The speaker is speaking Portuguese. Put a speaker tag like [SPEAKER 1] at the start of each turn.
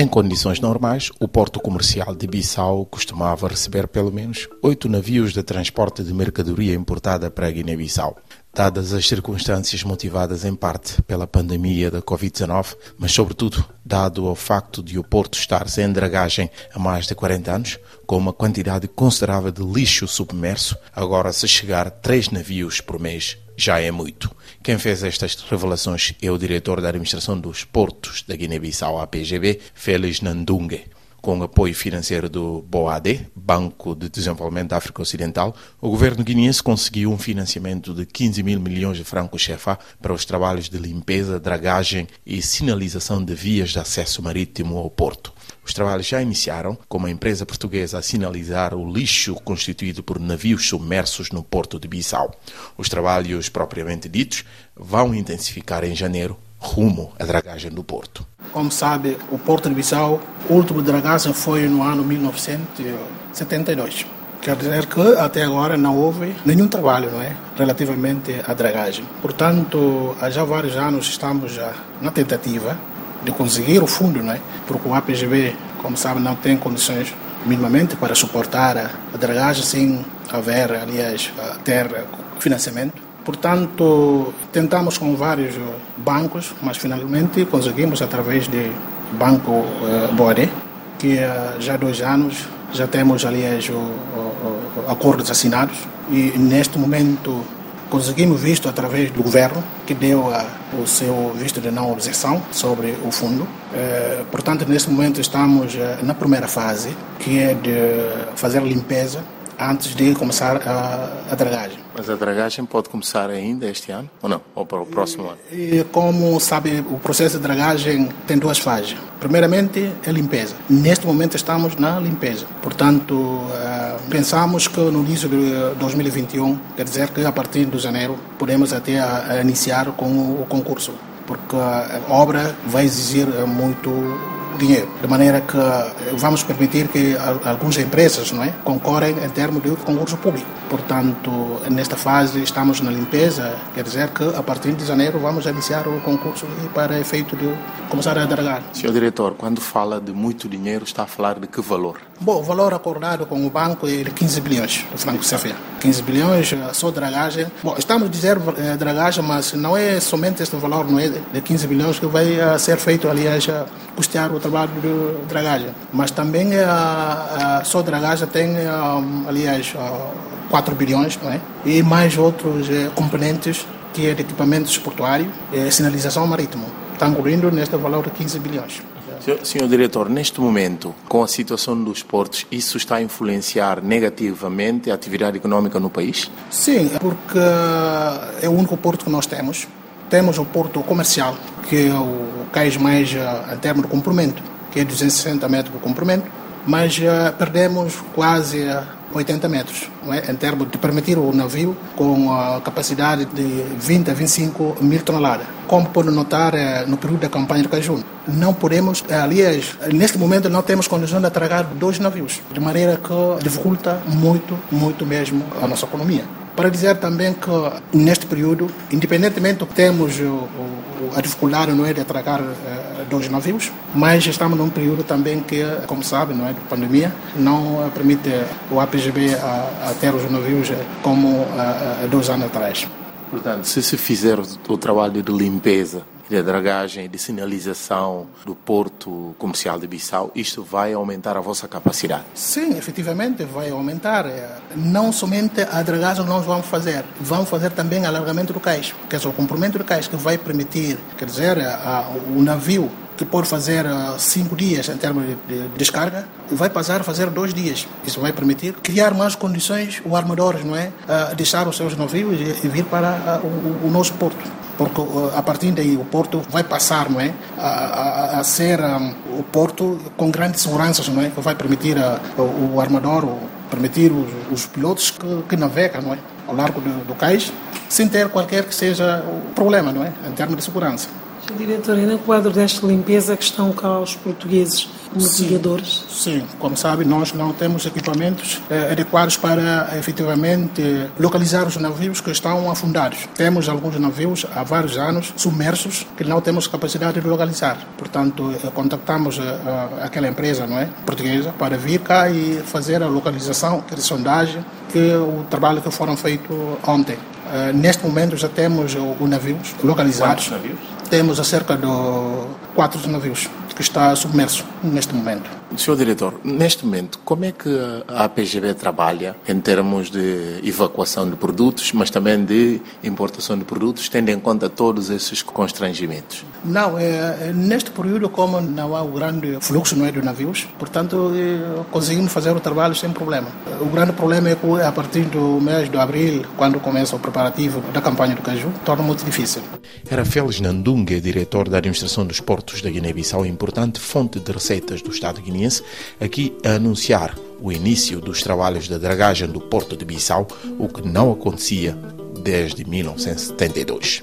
[SPEAKER 1] Em condições normais, o porto comercial de Bissau costumava receber pelo menos oito navios de transporte de mercadoria importada para Guiné-Bissau. Dadas as circunstâncias motivadas em parte pela pandemia da Covid-19, mas sobretudo dado ao facto de o porto estar sem dragagem há mais de 40 anos, com uma quantidade considerável de lixo submerso, agora se chegar três navios por mês já é muito. Quem fez estas revelações é o diretor da Administração dos Portos da Guiné-Bissau, APGB, Félix Nandungue. Com apoio financeiro do BOAD, Banco de Desenvolvimento da África Ocidental, o governo guineense conseguiu um financiamento de 15 mil milhões de francos CFA para os trabalhos de limpeza, dragagem e sinalização de vias de acesso marítimo ao porto. Os trabalhos já iniciaram, com uma empresa portuguesa a sinalizar o lixo constituído por navios submersos no porto de Bissau. Os trabalhos propriamente ditos vão intensificar em janeiro, rumo à dragagem do porto.
[SPEAKER 2] Como sabe, o porto de Bissau, a última dragagem foi no ano 1972. Quer dizer que até agora não houve nenhum trabalho, não é? Relativamente à dragagem. Portanto, há já vários anos estamos já na tentativa de conseguir o fundo, não é? Porque o APGB, como sabe, não tem condições minimamente para suportar a dragagem sem haver, aliás, ter financiamento. Portanto, tentamos com vários bancos, mas finalmente conseguimos através do Banco uh, Boade, que uh, já há dois anos já temos, aliás, o, o, o, acordos assinados e neste momento Conseguimos visto através do governo, que deu a, o seu visto de não objeção sobre o fundo. Eh, portanto, neste momento estamos eh, na primeira fase, que é de fazer limpeza antes de começar a, a, dragagem.
[SPEAKER 1] Mas a dragagem pode começar ainda este ano ou não? Ou para o próximo ano?
[SPEAKER 2] E, como sabe, o processo de dragagem tem duas fases. Primeiramente, é limpeza. Neste momento estamos na limpeza. Portanto, uh, pensamos que no início de 2021, quer dizer que a partir de janeiro, podemos até a, a iniciar com o concurso. Porque a obra vai exigir muito dinheiro, de maneira que vamos permitir que algumas empresas não é, concorrem em termos de concurso público. Portanto, nesta fase estamos na limpeza, quer dizer que a partir de janeiro vamos iniciar o concurso para efeito de começar a dragar.
[SPEAKER 1] Senhor diretor, quando fala de muito dinheiro, está a falar de que valor?
[SPEAKER 2] Bom, o valor acordado com o banco é de 15 bilhões de francos CFA. 15 bilhões só dragagem. Bom, estamos a dizer eh, dragagem, mas não é somente este valor, não é de 15 bilhões que vai eh, ser feito, aliás, a custear o trabalho de dragagem. Mas também a, a só dragagem tem, aliás, 4 bilhões, não é? E mais outros eh, componentes que é de equipamentos portuários, e sinalização marítima. Está incluindo neste valor de 15 bilhões.
[SPEAKER 1] Senhor, senhor, diretor, neste momento, com a situação dos portos, isso está a influenciar negativamente a atividade econômica no país?
[SPEAKER 2] Sim, porque é o único porto que nós temos. Temos o porto comercial, que é o cais mais eh, em termos de comprimento, que é 260 metros de comprimento, mas uh, perdemos quase 80 metros, é? em termos de permitir o navio com a capacidade de 20 a 25 mil toneladas. Como pode notar eh, no período da campanha de Cajun, não podemos, eh, aliás, neste momento não temos condição de atragar dois navios, de maneira que dificulta muito, muito mesmo a nossa economia. Para dizer também que neste período, independentemente temos a dificuldade não é de eh, dois navios, mas estamos num período também que, como sabe, não é de pandemia, não permite o APGB a, a ter os navios como há dois anos atrás.
[SPEAKER 1] Portanto, se se fizer o trabalho de limpeza de dragagem de sinalização do porto comercial de Bissau, isto vai aumentar a vossa capacidade?
[SPEAKER 2] Sim, efetivamente vai aumentar. Não somente a dragagem nós vamos fazer, vamos fazer também alargamento do cais, que é o comprimento do cais que vai permitir, quer dizer, o navio que pode fazer cinco dias em termos de descarga, vai passar a fazer dois dias. Isso vai permitir criar mais condições o armador, não é, deixar os seus navios e vir para o nosso porto porque uh, a partir daí o porto vai passar não é, a, a, a ser um, o porto com grandes seguranças, não é, que vai permitir uh, o, o, armador, o, permitir os, os pilotos que, que, navegam não é, ao largo do, do cais, sem ter qualquer que seja o problema, não é, em termos de segurança.
[SPEAKER 3] Diretor, no quadro desta limpeza que estão cá os portugueses mergulhadores?
[SPEAKER 2] Sim, como sabe, nós não temos equipamentos eh, adequados para efetivamente localizar os navios que estão afundados. Temos alguns navios há vários anos submersos que não temos capacidade de localizar. Portanto, eh, contactamos eh, aquela empresa, não é, portuguesa, para vir cá e fazer a localização, a sondagem, que o trabalho que foram feito ontem. Uh, neste momento já temos os navios localizados.
[SPEAKER 1] Quantos navios?
[SPEAKER 2] Temos cerca de quatro navios que está submerso neste momento.
[SPEAKER 1] Senhor diretor, neste momento, como é que a PGB trabalha em termos de evacuação de produtos, mas também de importação de produtos, tendo em conta todos esses constrangimentos?
[SPEAKER 2] Não, é, neste período, como não há o grande fluxo não é, de navios, portanto, é, conseguimos fazer o trabalho sem problema. O grande problema é que a partir do mês de abril, quando começa o preparativo da campanha do Caju, torna muito difícil.
[SPEAKER 1] Era Félix Nandunga, diretor da Administração dos Portos da Guiné-Bissau, importante fonte de receitas do Estado aqui a anunciar o início dos trabalhos da dragagem do Porto de Bissau, o que não acontecia desde 1972.